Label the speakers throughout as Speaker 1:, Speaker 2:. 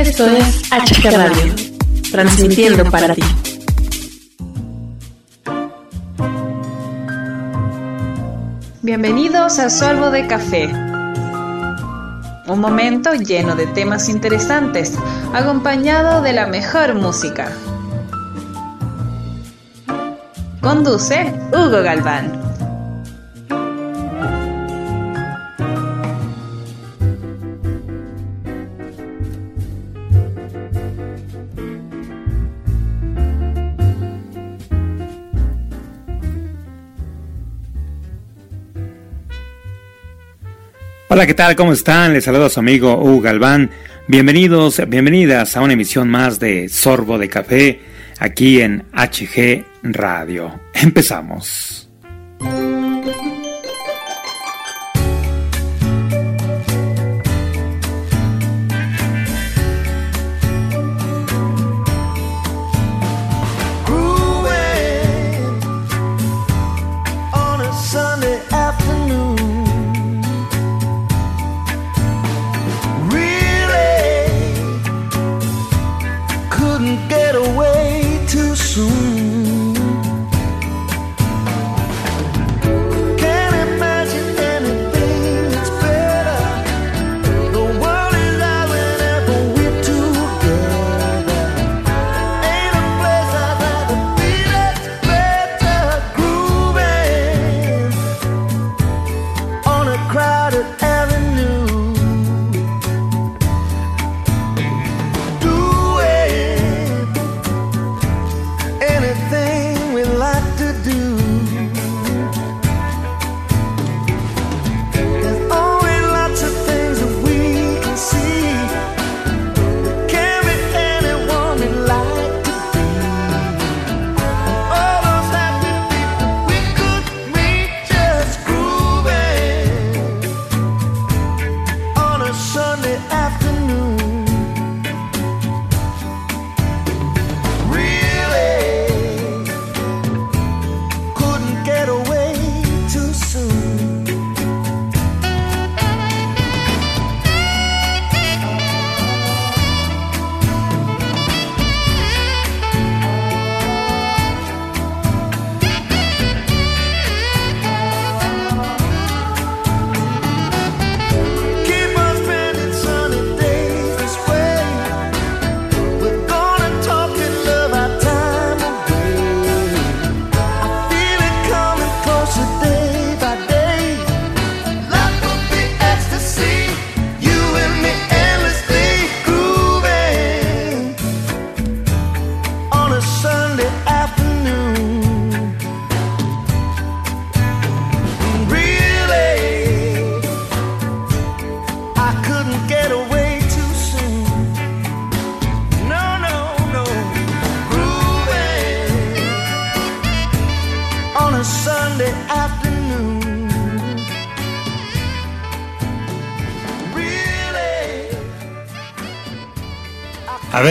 Speaker 1: Esto es HG Radio, transmitiendo para ti.
Speaker 2: Bienvenidos a Sorbo de Café. Un momento lleno de temas interesantes, acompañado de la mejor música. Conduce Hugo Galván.
Speaker 3: Hola, ¿qué tal? ¿Cómo están? Les saludo a su amigo Hugo Galván. Bienvenidos, bienvenidas a una emisión más de Sorbo de Café aquí en HG Radio. Empezamos.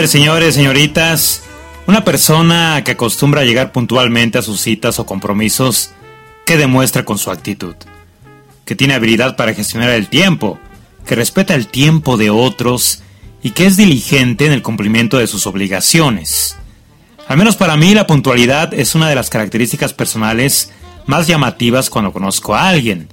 Speaker 3: Señores, señoritas, una persona que acostumbra a llegar puntualmente a sus citas o compromisos, ¿qué demuestra con su actitud? Que tiene habilidad para gestionar el tiempo, que respeta el tiempo de otros y que es diligente en el cumplimiento de sus obligaciones. Al menos para mí la puntualidad es una de las características personales más llamativas cuando conozco a alguien.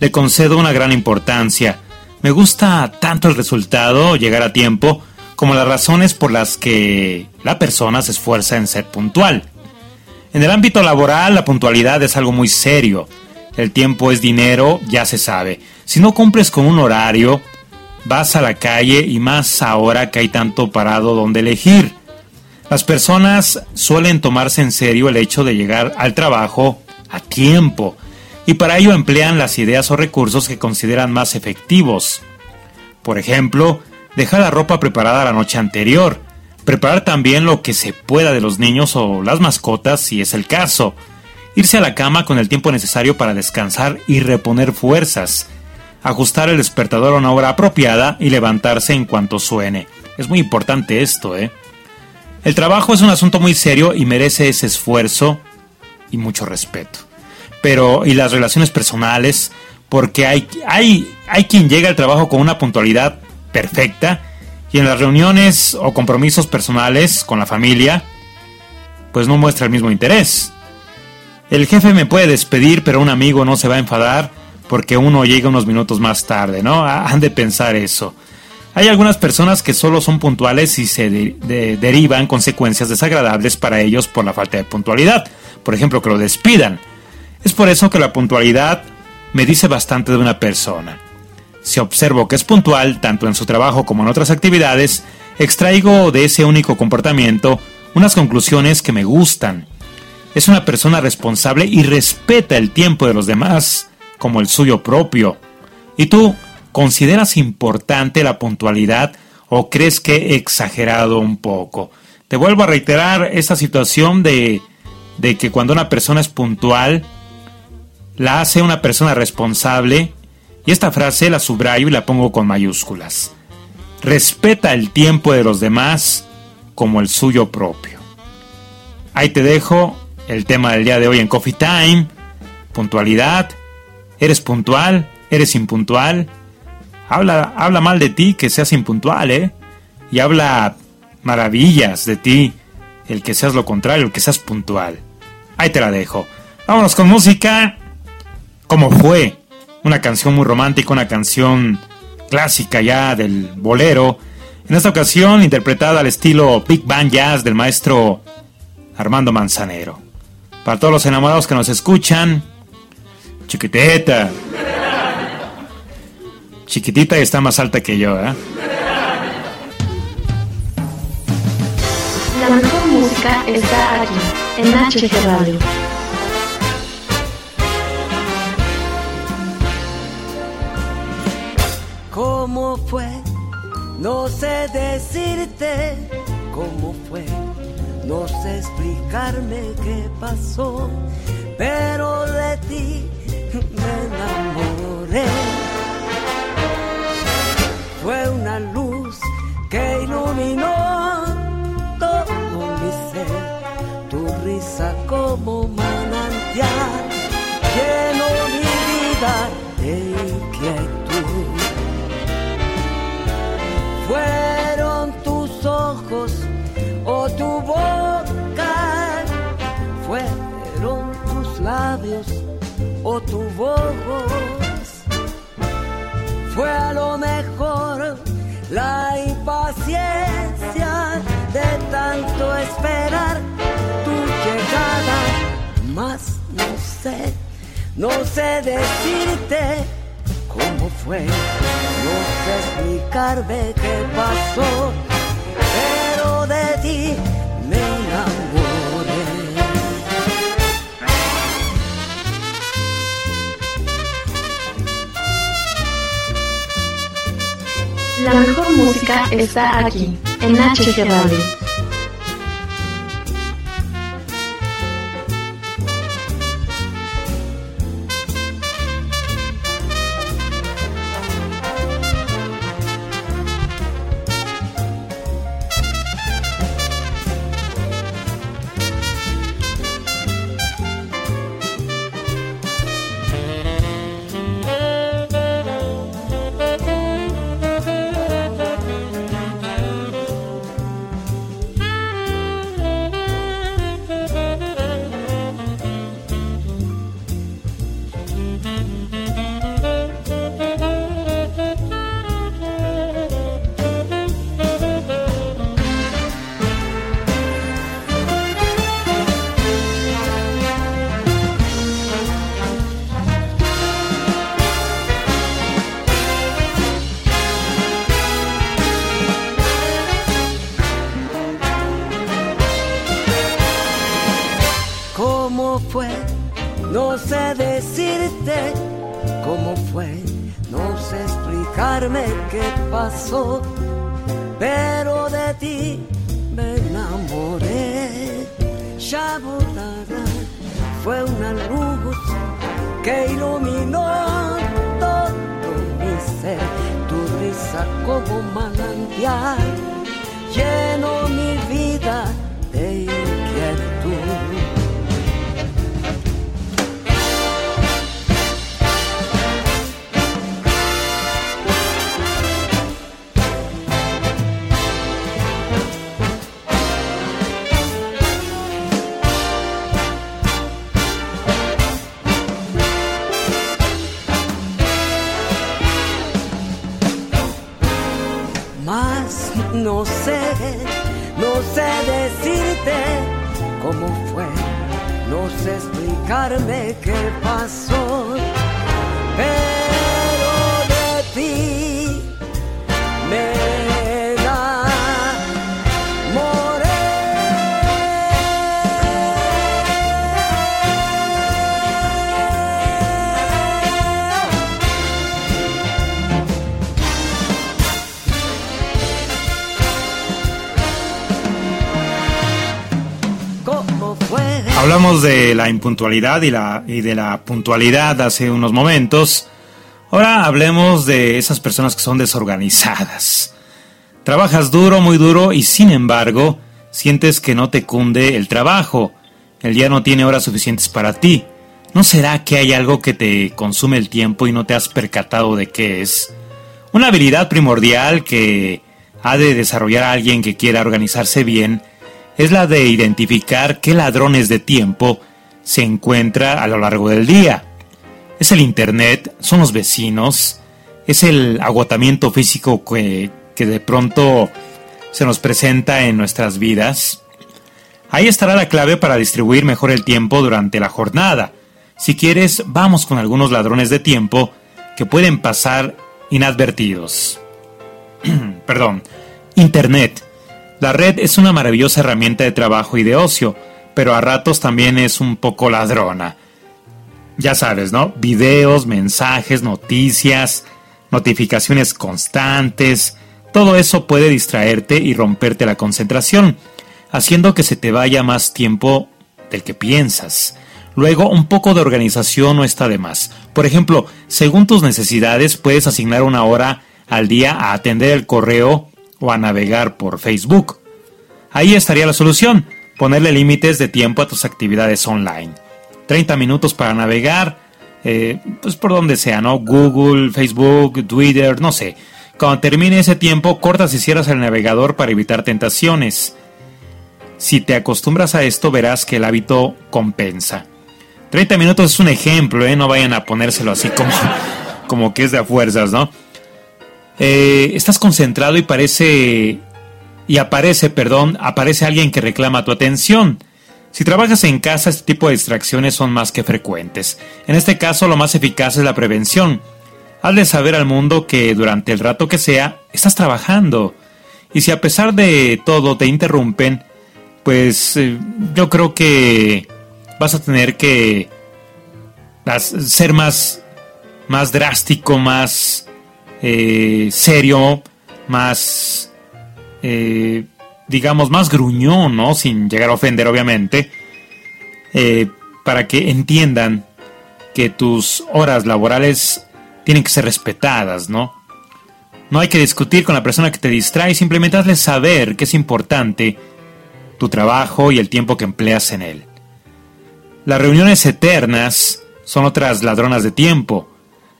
Speaker 3: Le concedo una gran importancia. Me gusta tanto el resultado, llegar a tiempo, como las razones por las que la persona se esfuerza en ser puntual. En el ámbito laboral, la puntualidad es algo muy serio. El tiempo es dinero, ya se sabe. Si no cumples con un horario, vas a la calle y más ahora que hay tanto parado donde elegir. Las personas suelen tomarse en serio el hecho de llegar al trabajo a tiempo y para ello emplean las ideas o recursos que consideran más efectivos. Por ejemplo, dejar la ropa preparada la noche anterior, preparar también lo que se pueda de los niños o las mascotas si es el caso, irse a la cama con el tiempo necesario para descansar y reponer fuerzas, ajustar el despertador a una hora apropiada y levantarse en cuanto suene. Es muy importante esto, ¿eh? El trabajo es un asunto muy serio y merece ese esfuerzo y mucho respeto. Pero, ¿y las relaciones personales? Porque hay, hay, hay quien llega al trabajo con una puntualidad perfecta Y en las reuniones o compromisos personales con la familia, pues no muestra el mismo interés. El jefe me puede despedir, pero un amigo no se va a enfadar porque uno llega unos minutos más tarde, ¿no? Han de pensar eso. Hay algunas personas que solo son puntuales y se derivan consecuencias desagradables para ellos por la falta de puntualidad. Por ejemplo, que lo despidan. Es por eso que la puntualidad me dice bastante de una persona. Si observo que es puntual, tanto en su trabajo como en otras actividades, extraigo de ese único comportamiento unas conclusiones que me gustan. Es una persona responsable y respeta el tiempo de los demás como el suyo propio. ¿Y tú consideras importante la puntualidad o crees que he exagerado un poco? Te vuelvo a reiterar esa situación de, de que cuando una persona es puntual, la hace una persona responsable, y esta frase la subrayo y la pongo con mayúsculas. Respeta el tiempo de los demás como el suyo propio. Ahí te dejo el tema del día de hoy en Coffee Time. Puntualidad. ¿Eres puntual? ¿Eres impuntual? Habla, habla mal de ti que seas impuntual, ¿eh? Y habla maravillas de ti el que seas lo contrario, el que seas puntual. Ahí te la dejo. Vámonos con música. ¿Cómo fue? Una canción muy romántica, una canción clásica ya del bolero. En esta ocasión interpretada al estilo Big Band Jazz del maestro Armando Manzanero. Para todos los enamorados que nos escuchan, chiquitita. Chiquitita y está más alta que yo, ¿eh?
Speaker 1: La mejor música está aquí, en HG Radio.
Speaker 4: ¿Cómo fue? No sé decirte cómo fue no sé explicarme qué pasó, pero de ti me enamoré. Fue una luz que iluminó todo mi ser, tu risa como tu voz. Fue a lo mejor la impaciencia de tanto esperar tu llegada, mas no sé, no sé decirte cómo fue, no sé explicarme qué pasó de ti me enamoré.
Speaker 1: La mejor música está aquí, en HG Radio.
Speaker 4: explicarme qué pasó, pero de ti me enamoré. Shabutara fue una luz que iluminó todo mi ser, tu risa como manantial llenó mi vida no sé, no sé decirte cómo fue, no sé explicarme qué pasó,
Speaker 3: Hablamos de la impuntualidad y, la, y de la puntualidad hace unos momentos. Ahora hablemos de esas personas que son desorganizadas. Trabajas duro, muy duro y sin embargo sientes que no te cunde el trabajo. El día no tiene horas suficientes para ti. ¿No será que hay algo que te consume el tiempo y no te has percatado de qué es? Una habilidad primordial que ha de desarrollar alguien que quiera organizarse bien es la de identificar qué ladrones de tiempo se encuentra a lo largo del día. Es el Internet, son los vecinos, es el agotamiento físico que, que de pronto se nos presenta en nuestras vidas. Ahí estará la clave para distribuir mejor el tiempo durante la jornada. Si quieres, vamos con algunos ladrones de tiempo que pueden pasar inadvertidos. Perdón. Internet. La red es una maravillosa herramienta de trabajo y de ocio, pero a ratos también es un poco ladrona. Ya sabes, ¿no? Videos, mensajes, noticias, notificaciones constantes, todo eso puede distraerte y romperte la concentración, haciendo que se te vaya más tiempo del que piensas. Luego, un poco de organización no está de más. Por ejemplo, según tus necesidades, puedes asignar una hora al día a atender el correo o a navegar por Facebook. Ahí estaría la solución, ponerle límites de tiempo a tus actividades online. 30 minutos para navegar, eh, pues por donde sea, ¿no? Google, Facebook, Twitter, no sé. Cuando termine ese tiempo, cortas y cierras el navegador para evitar tentaciones. Si te acostumbras a esto, verás que el hábito compensa. 30 minutos es un ejemplo, ¿eh? No vayan a ponérselo así como, como que es de a fuerzas, ¿no? Eh, estás concentrado y parece y aparece, perdón, aparece alguien que reclama tu atención. Si trabajas en casa, este tipo de distracciones son más que frecuentes. En este caso, lo más eficaz es la prevención. Haz de saber al mundo que durante el rato que sea, estás trabajando. Y si a pesar de todo te interrumpen, pues eh, yo creo que vas a tener que ser más, más drástico, más eh, serio, más, eh, digamos, más gruñón, ¿no? Sin llegar a ofender, obviamente, eh, para que entiendan que tus horas laborales tienen que ser respetadas, ¿no? No hay que discutir con la persona que te distrae, simplemente hazle saber que es importante tu trabajo y el tiempo que empleas en él. Las reuniones eternas son otras ladronas de tiempo.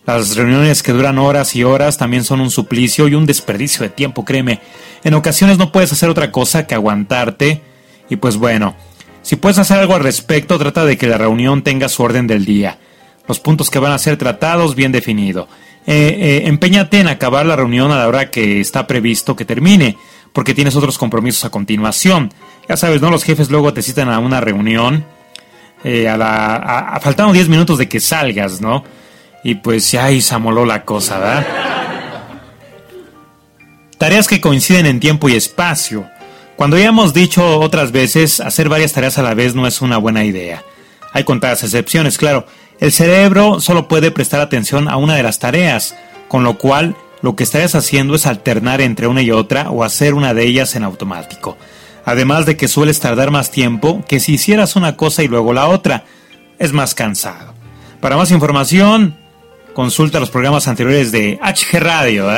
Speaker 3: Las reuniones que duran horas y horas también son un suplicio y un desperdicio de tiempo, créeme. En ocasiones no puedes hacer otra cosa que aguantarte y pues bueno, si puedes hacer algo al respecto, trata de que la reunión tenga su orden del día. Los puntos que van a ser tratados bien definido. Eh, eh, empeñate en acabar la reunión a la hora que está previsto que termine, porque tienes otros compromisos a continuación. Ya sabes, ¿no? Los jefes luego te citan a una reunión eh, a la, a, faltando 10 minutos de que salgas, ¿no? Y pues ahí se amoló la cosa, ¿verdad? Tareas que coinciden en tiempo y espacio. Cuando ya hemos dicho otras veces, hacer varias tareas a la vez no es una buena idea. Hay contadas excepciones, claro. El cerebro solo puede prestar atención a una de las tareas, con lo cual lo que estarías haciendo es alternar entre una y otra o hacer una de ellas en automático. Además de que sueles tardar más tiempo que si hicieras una cosa y luego la otra. Es más cansado. Para más información, consulta los programas anteriores de HG Radio.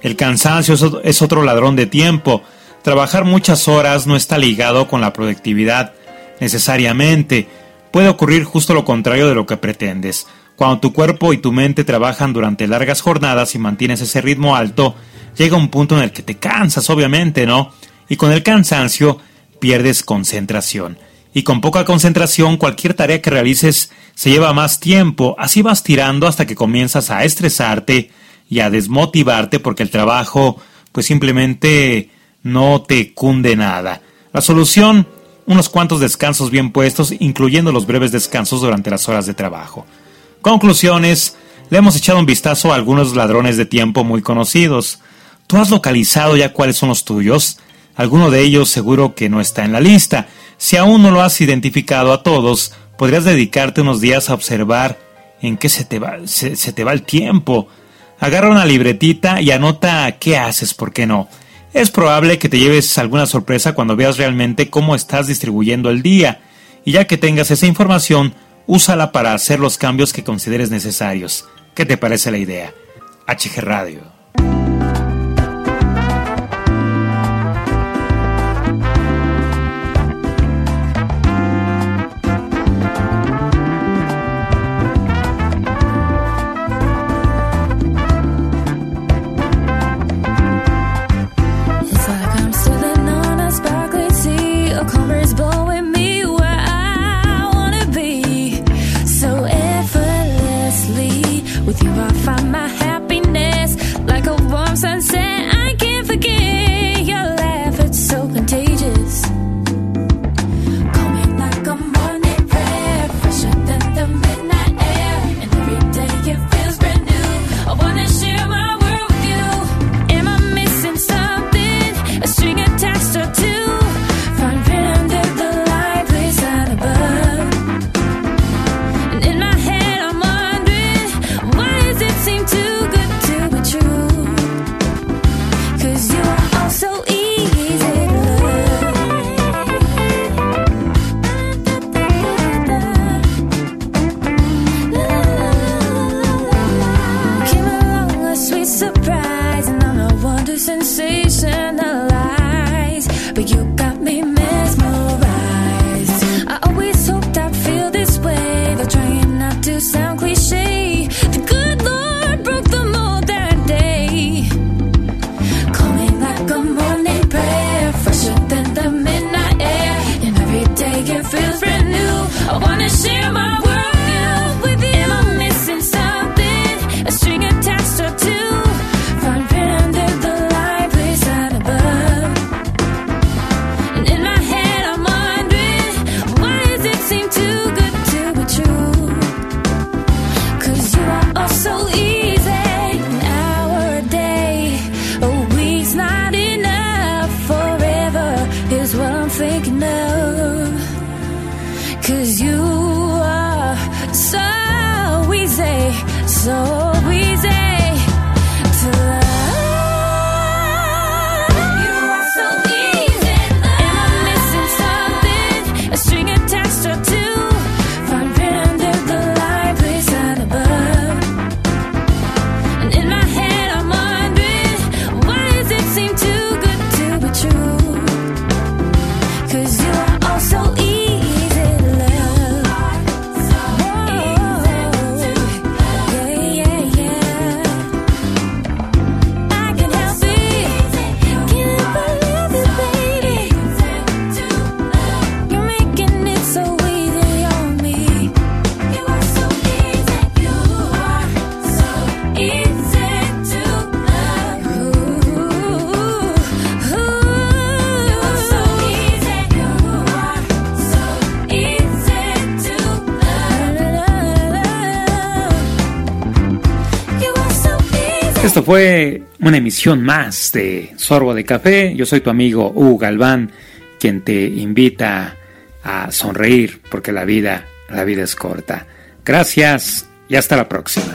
Speaker 3: El cansancio es otro ladrón de tiempo. Trabajar muchas horas no está ligado con la productividad necesariamente. Puede ocurrir justo lo contrario de lo que pretendes. Cuando tu cuerpo y tu mente trabajan durante largas jornadas y mantienes ese ritmo alto, llega un punto en el que te cansas, obviamente, ¿no? Y con el cansancio pierdes concentración y con poca concentración cualquier tarea que realices se lleva más tiempo, así vas tirando hasta que comienzas a estresarte
Speaker 5: y a desmotivarte porque el trabajo pues simplemente no te cunde nada. La solución, unos cuantos descansos bien puestos, incluyendo los breves descansos durante las horas de trabajo. Conclusiones, le hemos echado un vistazo a algunos ladrones de tiempo muy conocidos. ¿Tú has localizado ya cuáles son los tuyos? Alguno de ellos seguro que no está en la lista. Si aún no lo has identificado a todos, podrías dedicarte unos días a observar en qué se te va, el tiempo. Agarra una libretita y anota qué haces, por qué no. Es probable que te lleves alguna sorpresa cuando veas realmente cómo estás distribuyendo el día, y ya que tengas esa información, úsala para hacer los cambios que consideres necesarios. ¿Qué te parece la idea? HG Radio. so Esto fue una emisión más de Sorbo de Café. Yo soy tu amigo Hugo Galván, quien te invita a sonreír porque la vida, la vida es corta. Gracias y hasta la próxima.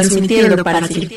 Speaker 1: Transmitiendo para ti.